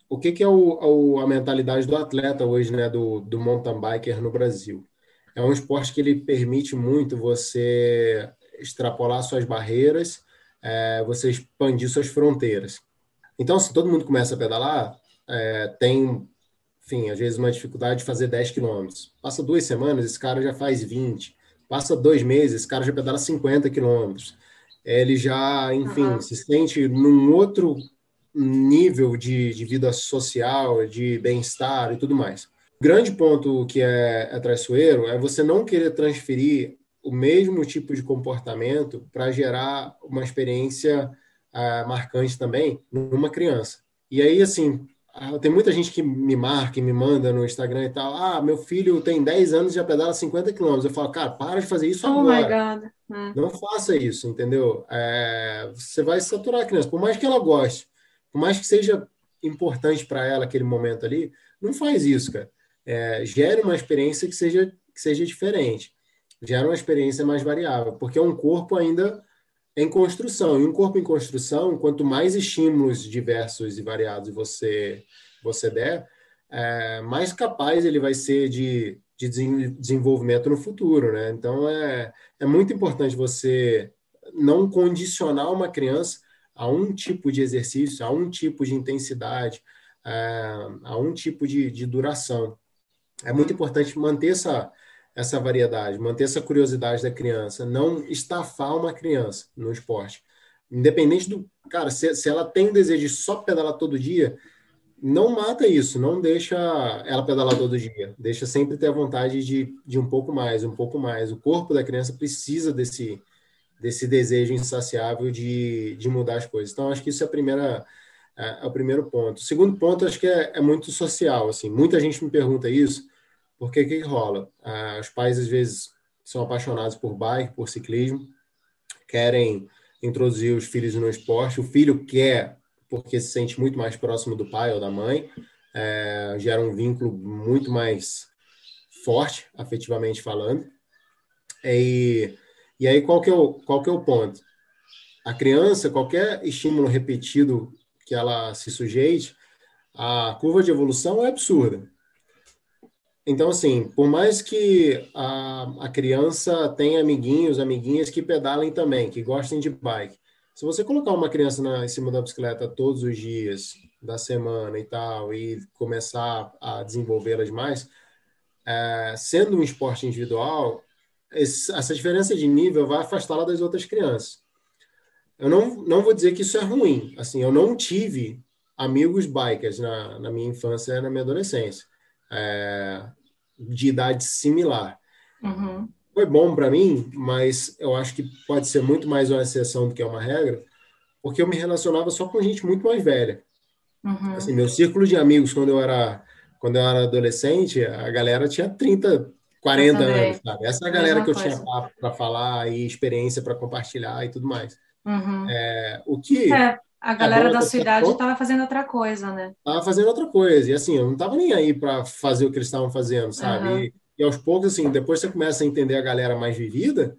o que, que é o, a mentalidade do atleta hoje, né, do, do mountain biker no Brasil? É um esporte que ele permite muito você extrapolar suas barreiras, é, você expandir suas fronteiras. Então, se todo mundo começa a pedalar, é, tem enfim, às vezes uma dificuldade de fazer 10 quilômetros. Passa duas semanas, esse cara já faz 20. Passa dois meses, esse cara já pedala 50 quilômetros. Ele já, enfim, uhum. se sente num outro nível de, de vida social, de bem-estar e tudo mais. O grande ponto que é, é traiçoeiro é você não querer transferir o mesmo tipo de comportamento para gerar uma experiência uh, marcante também numa criança. E aí, assim, ah, tem muita gente que me marca e me manda no Instagram e tal. Ah, meu filho tem 10 anos e já pedala 50 quilômetros. Eu falo, cara, para de fazer isso oh agora. É. Não faça isso, entendeu? É, você vai saturar a criança. Por mais que ela goste, por mais que seja importante para ela aquele momento ali, não faz isso, cara. É, gere uma experiência que seja, que seja diferente. Gera uma experiência mais variável, porque é um corpo ainda em construção. E um corpo em construção, quanto mais estímulos diversos e variados você, você der, é, mais capaz ele vai ser de, de desenvolvimento no futuro. Né? Então, é, é muito importante você não condicionar uma criança a um tipo de exercício, a um tipo de intensidade, é, a um tipo de, de duração. É muito importante manter essa, essa variedade, manter essa curiosidade da criança, não estafar uma criança no esporte. Independente do. Cara, se, se ela tem desejo de só pedalar todo dia, não mata isso, não deixa ela pedalar todo dia. Deixa sempre ter a vontade de, de um pouco mais, um pouco mais. O corpo da criança precisa desse, desse desejo insaciável de, de mudar as coisas. Então, acho que isso é, a primeira, é, é o primeiro ponto. O segundo ponto, acho que é, é muito social. Assim, muita gente me pergunta isso porque que rola? Ah, os pais, às vezes, são apaixonados por bike, por ciclismo, querem introduzir os filhos no esporte. O filho quer porque se sente muito mais próximo do pai ou da mãe, é, gera um vínculo muito mais forte, afetivamente falando. E, e aí, qual que, é o, qual que é o ponto? A criança, qualquer estímulo repetido que ela se sujeite, a curva de evolução é absurda. Então, assim, por mais que a, a criança tenha amiguinhos, amiguinhas que pedalem também, que gostem de bike, se você colocar uma criança na, em cima da bicicleta todos os dias da semana e tal, e começar a desenvolvê-las mais, é, sendo um esporte individual, esse, essa diferença de nível vai afastá-la das outras crianças. Eu não, não vou dizer que isso é ruim. Assim, eu não tive amigos bikers na, na minha infância e na minha adolescência, é, de idade similar. Uhum. Foi bom para mim, mas eu acho que pode ser muito mais uma exceção do que uma regra, porque eu me relacionava só com gente muito mais velha. Uhum. Assim, meu círculo de amigos, quando eu era quando eu era adolescente, a galera tinha 30, 40 anos, sabe? Essa é a galera que eu coisa. tinha para falar e experiência para compartilhar e tudo mais. Uhum. É, o que é, a galera da sua idade estava fazendo outra coisa, né? Estava fazendo outra coisa. E assim, eu não estava nem aí para fazer o que eles estavam fazendo, sabe? Uhum. E, e, aos poucos, assim, depois você começa a entender a galera mais vivida,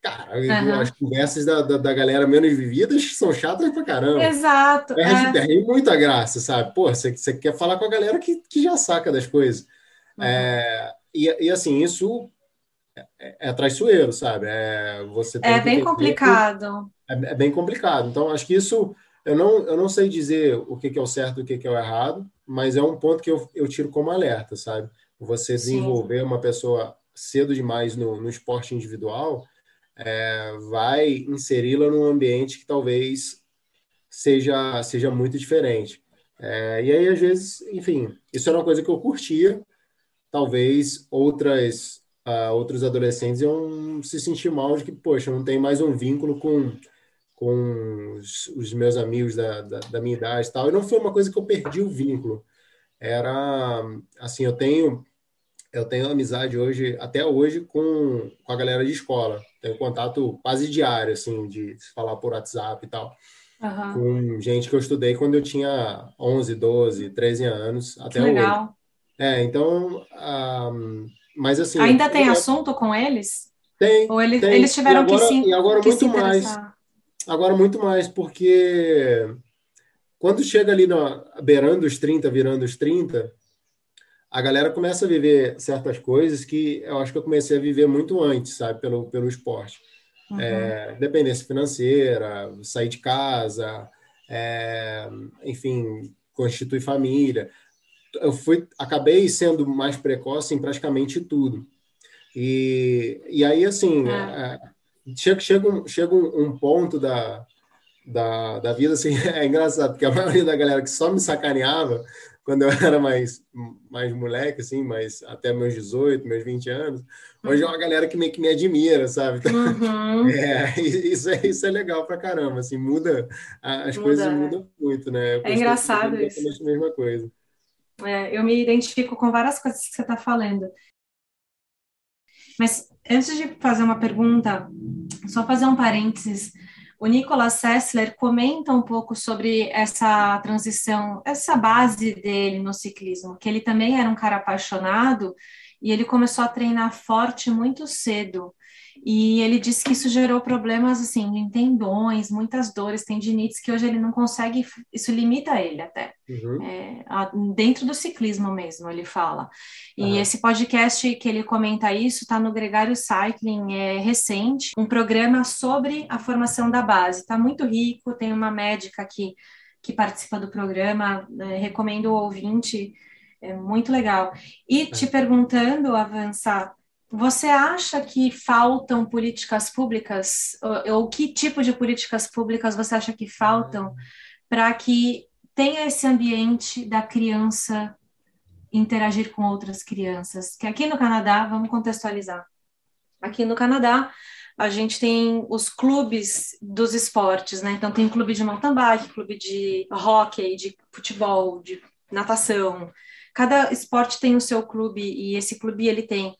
cara, uhum. as conversas da, da, da, galera menos vividas são chatas pra caramba. Exato. Perde, é. perde muita graça, sabe? Pô, você, você quer falar com a galera que, que já saca das coisas. Uhum. É, e, e assim, isso é, é traiçoeiro, sabe? É, você é bem complicado. É, é, bem complicado. Então, acho que isso eu não, eu não sei dizer o que, que é o certo e o que, que é o errado, mas é um ponto que eu, eu tiro como alerta, sabe? Você desenvolver Sim. uma pessoa cedo demais no, no esporte individual é, vai inseri-la num ambiente que talvez seja, seja muito diferente. É, e aí, às vezes, enfim, isso era uma coisa que eu curtia, talvez outras uh, outros adolescentes iam se sentir mal de que, poxa, não tem mais um vínculo com com os, os meus amigos da, da, da, minha idade e tal. E não foi uma coisa que eu perdi o vínculo. Era, assim, eu tenho eu tenho amizade hoje, até hoje, com, com a galera de escola. Tenho contato quase diário, assim, de falar por WhatsApp e tal. Uhum. Com gente que eu estudei quando eu tinha 11, 12, 13 anos, até que legal. hoje. É, então, um, ah, mas assim... Ainda tem eu, assunto com eles? Tem, Ou eles, tem. eles tiveram agora, que se E agora muito mais. Agora muito mais, porque quando chega ali no, beirando os 30, virando os 30, a galera começa a viver certas coisas que eu acho que eu comecei a viver muito antes, sabe, pelo, pelo esporte. Uhum. É, dependência financeira, sair de casa, é, enfim, constituir família. Eu fui, acabei sendo mais precoce em praticamente tudo. E, e aí, assim, é. é chega, chega, um, chega um, ponto da, da, da vida, assim, é engraçado, porque a maioria da galera que só me sacaneava quando eu era mais, mais moleque, assim, mas até meus 18, meus 20 anos, hoje é uma galera que meio que me admira, sabe? Então, uhum. É, isso, é, isso é legal pra caramba, assim, muda, as muda, coisas mudam muito, né? É engraçado isso. a mesma coisa. É, eu me identifico com várias coisas que você está falando. Mas antes de fazer uma pergunta, só fazer um parênteses. O Nicolas Sessler comenta um pouco sobre essa transição, essa base dele no ciclismo, que ele também era um cara apaixonado e ele começou a treinar forte muito cedo. E ele disse que isso gerou problemas assim, em tendões, muitas dores, tendinites, que hoje ele não consegue, isso limita ele até. Uhum. É, dentro do ciclismo mesmo, ele fala. E uhum. esse podcast que ele comenta isso está no Gregário Cycling, é recente, um programa sobre a formação da base. Está muito rico, tem uma médica que, que participa do programa, é, recomendo o ouvinte, é muito legal. E te perguntando, Avançar, você acha que faltam políticas públicas, ou, ou, que tipo de políticas públicas você acha que faltam para que tenha esse ambiente da criança interagir com outras crianças? Que aqui no Canadá, vamos contextualizar. Aqui no Canadá, a gente tem os clubes dos esportes, né? Então tem clube de mountain bike, clube de hockey, de futebol, de natação. Cada esporte tem o seu clube e esse clube ele tem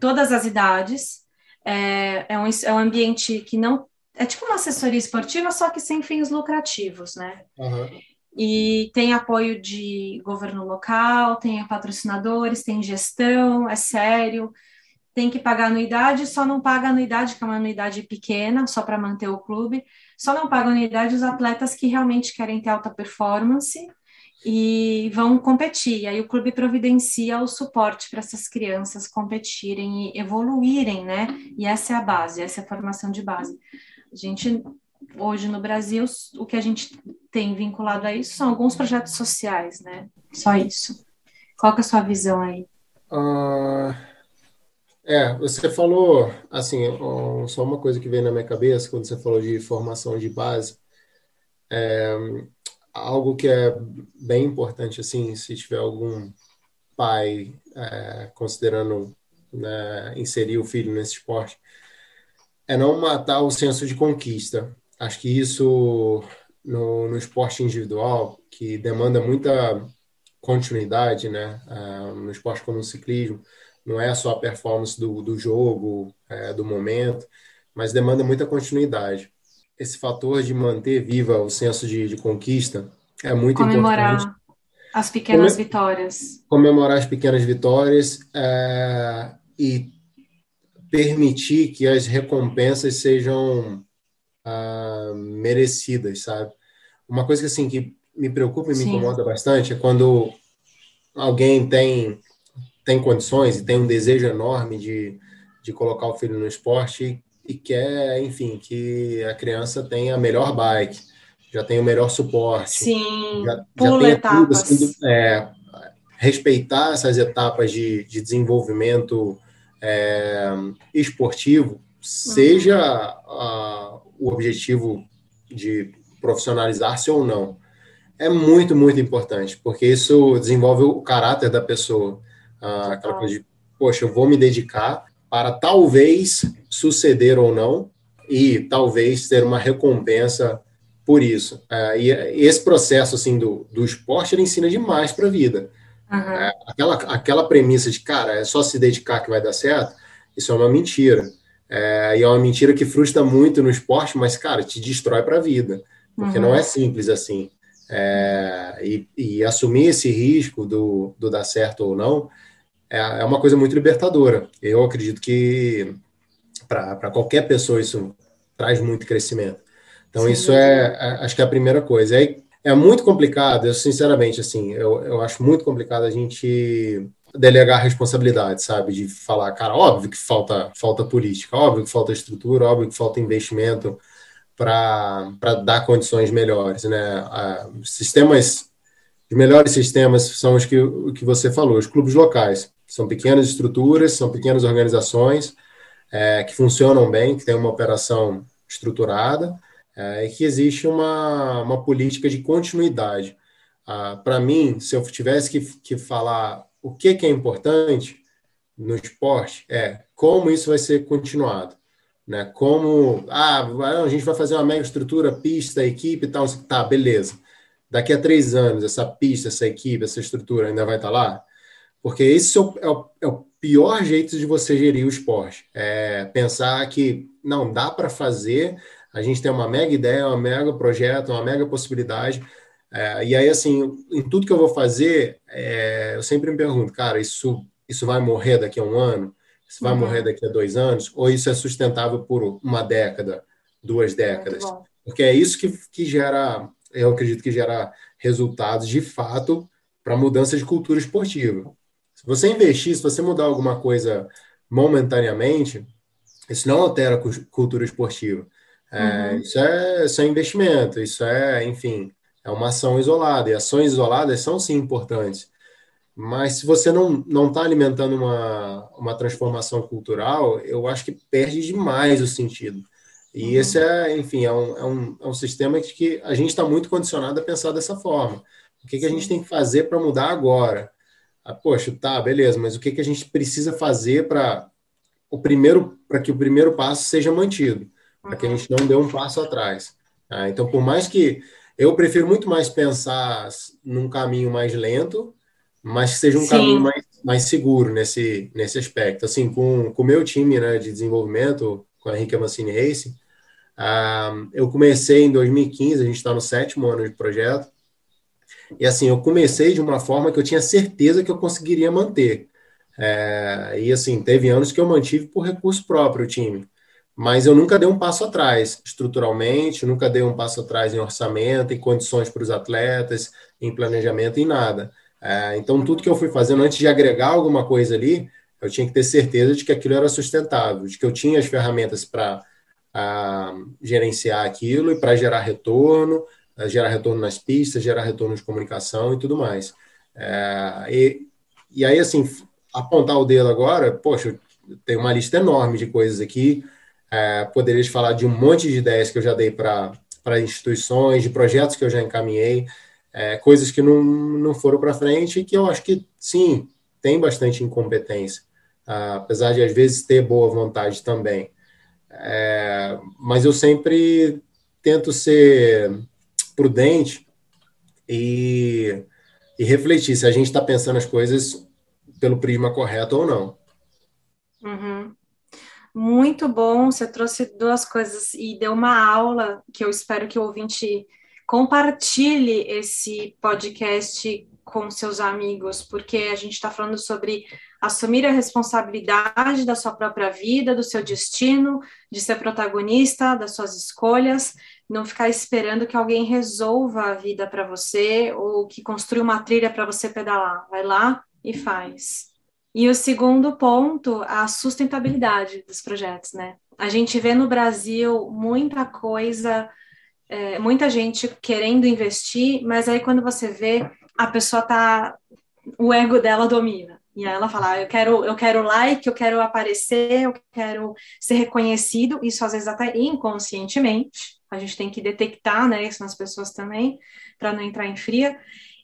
todas as idades, é, é, um, é um ambiente que não. É tipo uma assessoria esportiva, só que sem fins lucrativos, né? Uhum. E tem apoio de governo local, tem patrocinadores, tem gestão, é sério tem que pagar anuidade, só não paga anuidade, que é uma anuidade pequena, só para manter o clube, só não paga anuidade os atletas que realmente querem ter alta performance e vão competir. E aí o clube providencia o suporte para essas crianças competirem e evoluírem, né? E essa é a base, essa é a formação de base. A gente, hoje no Brasil, o que a gente tem vinculado a isso são alguns projetos sociais, né? Só isso. Qual que é a sua visão aí? Uh é, você falou, assim, só uma coisa que veio na minha cabeça quando você falou de formação de base, é, algo que é bem importante, assim, se tiver algum pai é, considerando né, inserir o filho nesse esporte, é não matar o senso de conquista. Acho que isso no, no esporte individual, que demanda muita continuidade, né, é, no esporte como o ciclismo, não é só a performance do, do jogo, é, do momento, mas demanda muita continuidade. Esse fator de manter viva o senso de, de conquista é muito Comemorar importante. as pequenas Come, vitórias. Comemorar as pequenas vitórias é, e permitir que as recompensas sejam ah, merecidas, sabe? Uma coisa que assim que me preocupa e me Sim. incomoda bastante é quando alguém tem tem condições e tem um desejo enorme de, de colocar o filho no esporte e, quer, enfim, que a criança tenha a melhor bike, já tenha o melhor suporte. Sim, já, pula já etapas. Tudo, assim, é, respeitar essas etapas de, de desenvolvimento é, esportivo, seja a, o objetivo de profissionalizar-se ou não. É muito, muito importante, porque isso desenvolve o caráter da pessoa. Ah, aquela coisa de, poxa, eu vou me dedicar para talvez suceder ou não e talvez ter uma recompensa por isso. Ah, e esse processo assim do, do esporte ele ensina demais para a vida. Uhum. aquela, aquela premissa de, cara, é só se dedicar que vai dar certo, isso é uma mentira. É, e é uma mentira que frustra muito no esporte, mas, cara, te destrói para a vida. Porque uhum. não é simples assim. É, e, e, assumir esse risco do, do dar certo ou não é, é uma coisa muito libertadora. Eu acredito que para qualquer pessoa isso traz muito crescimento. Então, Sim. isso é, é, acho que é a primeira coisa. É, é muito complicado, eu sinceramente, assim, eu, eu acho muito complicado a gente delegar responsabilidade, sabe? De falar, cara, óbvio que falta, falta política, óbvio que falta estrutura, óbvio que falta investimento para dar condições melhores, né? sistemas, os melhores sistemas são os que, que você falou, os clubes locais. São pequenas estruturas, são pequenas organizações é, que funcionam bem, que têm uma operação estruturada é, e que existe uma, uma política de continuidade. Ah, Para mim, se eu tivesse que, que falar o que, que é importante no esporte, é como isso vai ser continuado. Né? Como ah, a gente vai fazer uma mega estrutura, pista, equipe e tal, tá, beleza. Daqui a três anos, essa pista, essa equipe, essa estrutura ainda vai estar tá lá? Porque esse é o, é o, é o pior jeito de você gerir o esporte. É pensar que não dá para fazer, a gente tem uma mega ideia, um mega projeto, uma mega possibilidade. É, e aí, assim, em tudo que eu vou fazer, é, eu sempre me pergunto, cara, isso, isso vai morrer daqui a um ano? Isso vai uhum. morrer daqui a dois anos? Ou isso é sustentável por uma década, duas décadas? Porque é isso que, que gera, eu acredito que gera resultados de fato para mudança de cultura esportiva. Se você investir, se você mudar alguma coisa momentaneamente, isso não altera a cultura esportiva. É, uhum. isso, é, isso é investimento, isso é, enfim, é uma ação isolada. E ações isoladas são sim importantes. Mas se você não não está alimentando uma, uma transformação cultural, eu acho que perde demais o sentido. E uhum. esse é, enfim, é um, é um, é um sistema que a gente está muito condicionado a pensar dessa forma. O que, que a gente tem que fazer para mudar agora? Ah, poxa, tá, beleza, mas o que, que a gente precisa fazer para o primeiro para que o primeiro passo seja mantido, para que a gente não dê um passo atrás. Ah, então, por mais que eu prefiro muito mais pensar num caminho mais lento mas que seja um Sim. caminho mais, mais seguro nesse, nesse aspecto. Assim, com o meu time né, de desenvolvimento, com a Henrique Amancini Racing, uh, eu comecei em 2015, a gente está no sétimo ano de projeto, e assim, eu comecei de uma forma que eu tinha certeza que eu conseguiria manter. É, e assim, teve anos que eu mantive por recurso próprio o time mas eu nunca dei um passo atrás estruturalmente, nunca dei um passo atrás em orçamento, em condições para os atletas, em planejamento, em nada. É, então, tudo que eu fui fazendo antes de agregar alguma coisa ali, eu tinha que ter certeza de que aquilo era sustentável, de que eu tinha as ferramentas para gerenciar aquilo e para gerar retorno, gerar retorno nas pistas, gerar retorno de comunicação e tudo mais. É, e, e aí, assim, apontar o dedo agora, poxa, tem uma lista enorme de coisas aqui, é, poderia te falar de um monte de ideias que eu já dei para instituições, de projetos que eu já encaminhei, é, coisas que não, não foram para frente e que eu acho que, sim, tem bastante incompetência, uh, apesar de às vezes ter boa vontade também. É, mas eu sempre tento ser prudente e, e refletir se a gente está pensando as coisas pelo prisma correto ou não. Uhum. Muito bom, você trouxe duas coisas e deu uma aula que eu espero que o ouvinte compartilhe esse podcast com seus amigos, porque a gente está falando sobre assumir a responsabilidade da sua própria vida, do seu destino, de ser protagonista das suas escolhas, não ficar esperando que alguém resolva a vida para você ou que construa uma trilha para você pedalar. Vai lá e faz. E o segundo ponto, a sustentabilidade dos projetos, né? A gente vê no Brasil muita coisa, é, muita gente querendo investir, mas aí quando você vê, a pessoa tá, o ego dela domina. E aí ela fala, ah, eu quero, eu quero like, eu quero aparecer, eu quero ser reconhecido, isso às vezes até inconscientemente, a gente tem que detectar, né, isso nas pessoas também, para não entrar em fria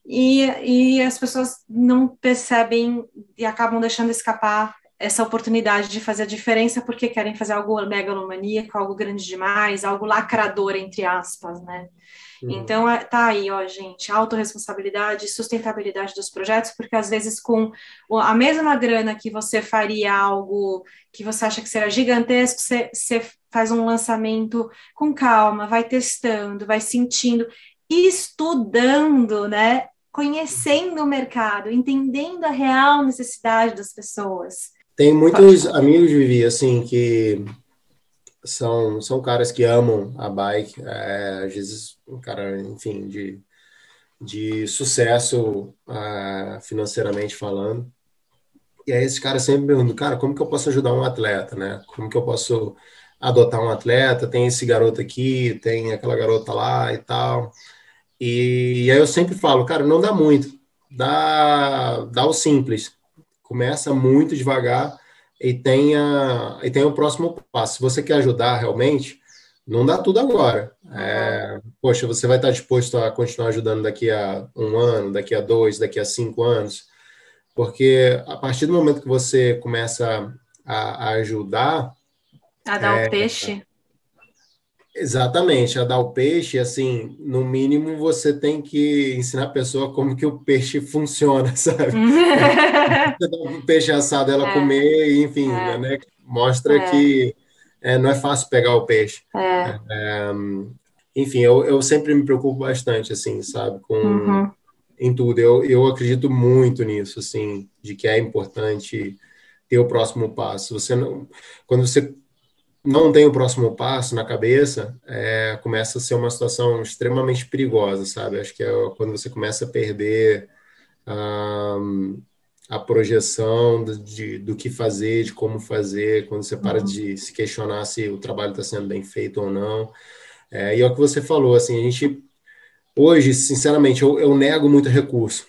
e, e as pessoas não percebem e acabam deixando escapar essa oportunidade de fazer a diferença porque querem fazer algo megalomaníaco, algo grande demais, algo lacrador, entre aspas, né? Uhum. Então, é, tá aí, ó, gente, autorresponsabilidade, sustentabilidade dos projetos, porque às vezes com a mesma grana que você faria algo que você acha que será gigantesco, você, você faz um lançamento com calma, vai testando, vai sentindo, estudando, né? conhecendo o mercado, entendendo a real necessidade das pessoas. Tem muitos amigos, Vivi, assim, que são, são caras que amam a bike, é, às vezes um cara, enfim, de, de sucesso uh, financeiramente falando. E aí esses caras sempre perguntam, cara, como que eu posso ajudar um atleta, né? Como que eu posso adotar um atleta? Tem esse garoto aqui, tem aquela garota lá e tal. E, aí eu sempre falo, cara, não dá muito, dá, dá o simples. Começa muito devagar e tenha, e tenha o próximo passo. Se você quer ajudar realmente, não dá tudo agora. É, poxa, você vai estar disposto a continuar ajudando daqui a um ano, daqui a dois, daqui a cinco anos? Porque a partir do momento que você começa a, a ajudar. A dar é, o peixe. Exatamente, a dar o peixe, assim, no mínimo você tem que ensinar a pessoa como que o peixe funciona, sabe? você dá um peixe assado ela é. comer, enfim, é. né? Mostra é. que é, não é fácil pegar o peixe. É. É, enfim, eu, eu sempre me preocupo bastante, assim, sabe, com uhum. em tudo. Eu, eu acredito muito nisso, assim, de que é importante ter o próximo passo. Você não, quando você não tem o próximo passo na cabeça, é, começa a ser uma situação extremamente perigosa, sabe? Acho que é quando você começa a perder um, a projeção de, do que fazer, de como fazer, quando você para uhum. de se questionar se o trabalho está sendo bem feito ou não. É, e é o que você falou, assim, a gente hoje, sinceramente, eu, eu nego muito recurso.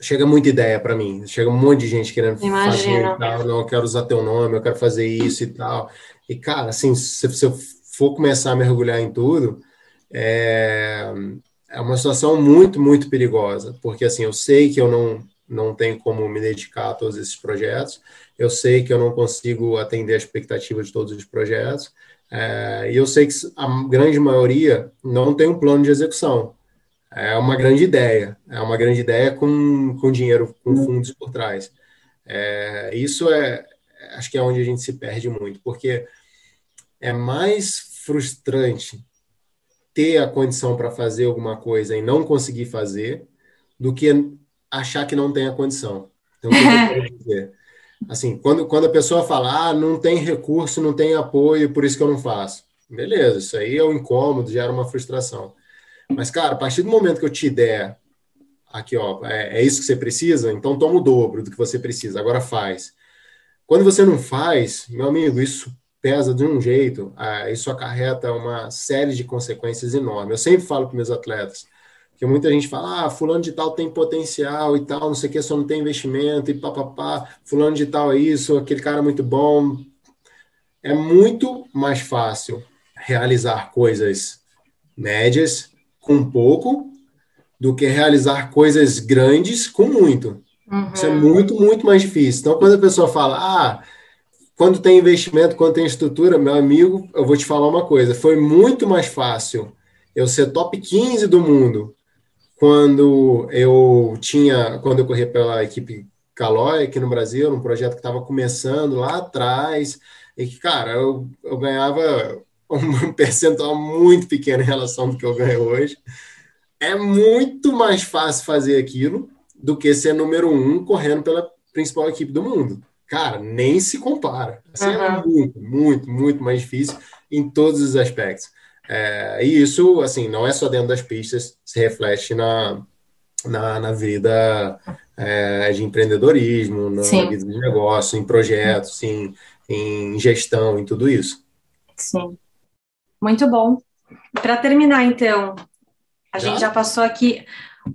Chega muita ideia para mim, chega um monte de gente querendo Imagina. fazer tal, não, eu quero usar teu nome, eu quero fazer isso e tal. E, cara, assim, se, se eu for começar a mergulhar em tudo, é, é uma situação muito, muito perigosa, porque, assim, eu sei que eu não, não tenho como me dedicar a todos esses projetos, eu sei que eu não consigo atender a expectativa de todos os projetos, é, e eu sei que a grande maioria não tem um plano de execução. É uma grande ideia, é uma grande ideia com, com dinheiro, com fundos por trás. É, isso é, acho que é onde a gente se perde muito, porque é mais frustrante ter a condição para fazer alguma coisa e não conseguir fazer do que achar que não tem a condição. Então, o que eu quero dizer? Assim, quando, quando a pessoa fala, ah, não tem recurso, não tem apoio, por isso que eu não faço. Beleza, isso aí é um incômodo, gera uma frustração. Mas, cara, a partir do momento que eu te der aqui, ó, é, é isso que você precisa, então toma o dobro do que você precisa, agora faz. Quando você não faz, meu amigo, isso pesa de um jeito, ah, isso acarreta uma série de consequências enormes. Eu sempre falo para meus atletas, que muita gente fala, ah, fulano de tal tem potencial e tal, não sei o que, só não tem investimento e papapá, fulano de tal é isso, aquele cara é muito bom. É muito mais fácil realizar coisas médias com pouco do que realizar coisas grandes com muito. Uhum. Isso é muito, muito mais difícil. Então, quando a pessoa fala, ah, quando tem investimento, quando tem estrutura, meu amigo, eu vou te falar uma coisa: foi muito mais fácil eu ser top 15 do mundo quando eu tinha, quando eu corri pela equipe Calói aqui no Brasil, num projeto que estava começando lá atrás, e que, cara, eu, eu ganhava um percentual muito pequeno em relação ao que eu ganho hoje. É muito mais fácil fazer aquilo do que ser número um correndo pela principal equipe do mundo. Cara, nem se compara. Assim, uhum. É muito, muito, muito mais difícil em todos os aspectos. É, e isso, assim, não é só dentro das pistas, se reflete na, na, na vida é, de empreendedorismo, na Sim. vida de negócio, em projetos, em, em gestão, em tudo isso. Sim. Muito bom. Para terminar, então, a já? gente já passou aqui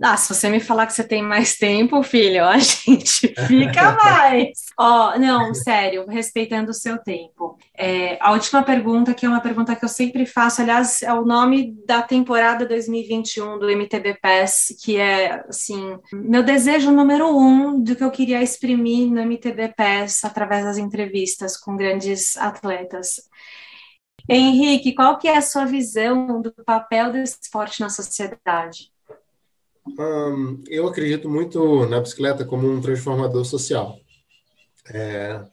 ah, se você me falar que você tem mais tempo, filho, a gente fica mais. Ó, oh, não, sério, respeitando o seu tempo. É, a última pergunta, que é uma pergunta que eu sempre faço, aliás, é o nome da temporada 2021 do MTB PES, que é, assim, meu desejo número um do que eu queria exprimir no MTB PES através das entrevistas com grandes atletas. Henrique, qual que é a sua visão do papel do esporte na sociedade? Eu acredito muito na bicicleta como um transformador social. É,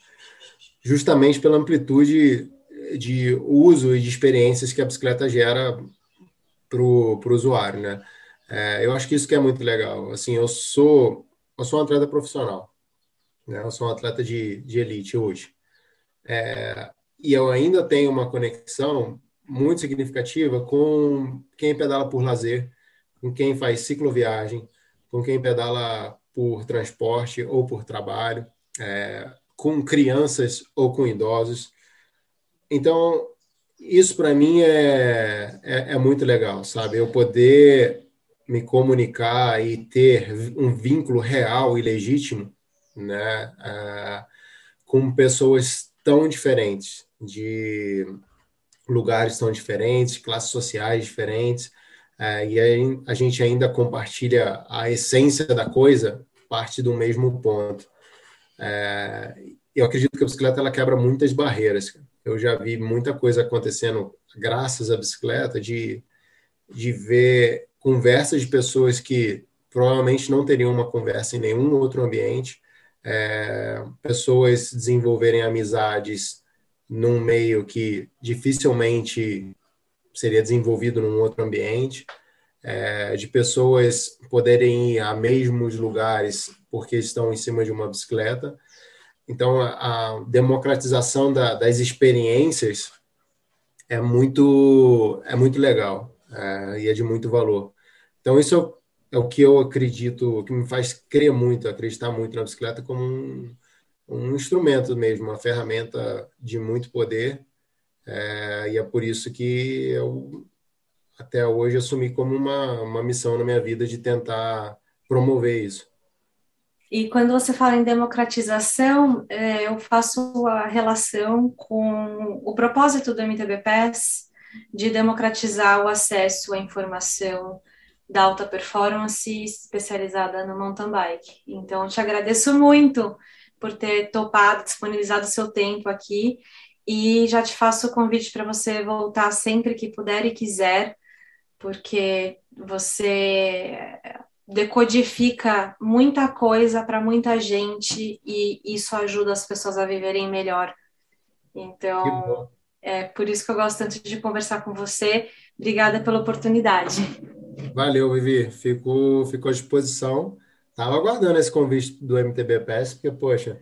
justamente pela amplitude de uso e de experiências que a bicicleta gera para o usuário, né? É, eu acho que isso que é muito legal. Assim, eu sou eu sou um atleta profissional, né? Eu sou um atleta de, de elite hoje. É, e eu ainda tenho uma conexão muito significativa com quem pedala por lazer, com quem faz cicloviagem, com quem pedala por transporte ou por trabalho, é, com crianças ou com idosos. Então, isso para mim é, é, é, muito legal, sabe? Eu poder me comunicar e ter um vínculo real e legítimo né, é, com pessoas tão diferentes, de lugares tão diferentes, classes sociais diferentes, é, e aí a gente ainda compartilha a essência da coisa, parte do mesmo ponto. É, eu acredito que a bicicleta ela quebra muitas barreiras. Eu já vi muita coisa acontecendo graças à bicicleta, de, de ver conversas de pessoas que provavelmente não teriam uma conversa em nenhum outro ambiente, é, pessoas desenvolverem amizades num meio que dificilmente seria desenvolvido num outro ambiente, é, de pessoas poderem ir a mesmos lugares porque estão em cima de uma bicicleta. Então, a, a democratização da, das experiências é muito, é muito legal é, e é de muito valor. Então, isso é o que eu acredito, que me faz crer muito, acreditar muito na bicicleta como um, um instrumento mesmo, uma ferramenta de muito poder é, e é por isso que eu, até hoje, assumi como uma, uma missão na minha vida de tentar promover isso. E quando você fala em democratização, é, eu faço a relação com o propósito do MTBPS de democratizar o acesso à informação da alta performance especializada no mountain bike. Então, te agradeço muito por ter topado, disponibilizado o seu tempo aqui e já te faço o convite para você voltar sempre que puder e quiser porque você decodifica muita coisa para muita gente e isso ajuda as pessoas a viverem melhor. Então, é por isso que eu gosto tanto de conversar com você. Obrigada pela oportunidade. Valeu, Vivi. Fico, fico à disposição. Estava aguardando esse convite do MTBPS, porque, poxa,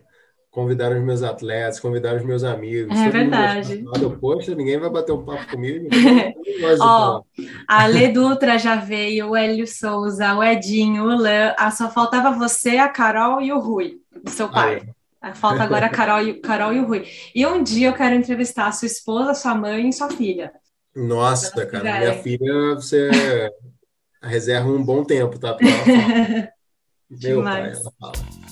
convidar os meus atletas, convidar os meus amigos. É verdade. Poxa, ninguém vai bater um papo comigo. Ó, a Lê Dutra já veio, o Hélio Souza, o Edinho, o Lã. Ah, só faltava você, a Carol e o Rui, seu pai. Ah, Falta agora a Carol e, Carol e o Rui. E um dia eu quero entrevistar a sua esposa, sua mãe e sua filha. Nossa, cara, minha filha, você reserva um bom tempo, tá? Meu Demais. pai, ela fala.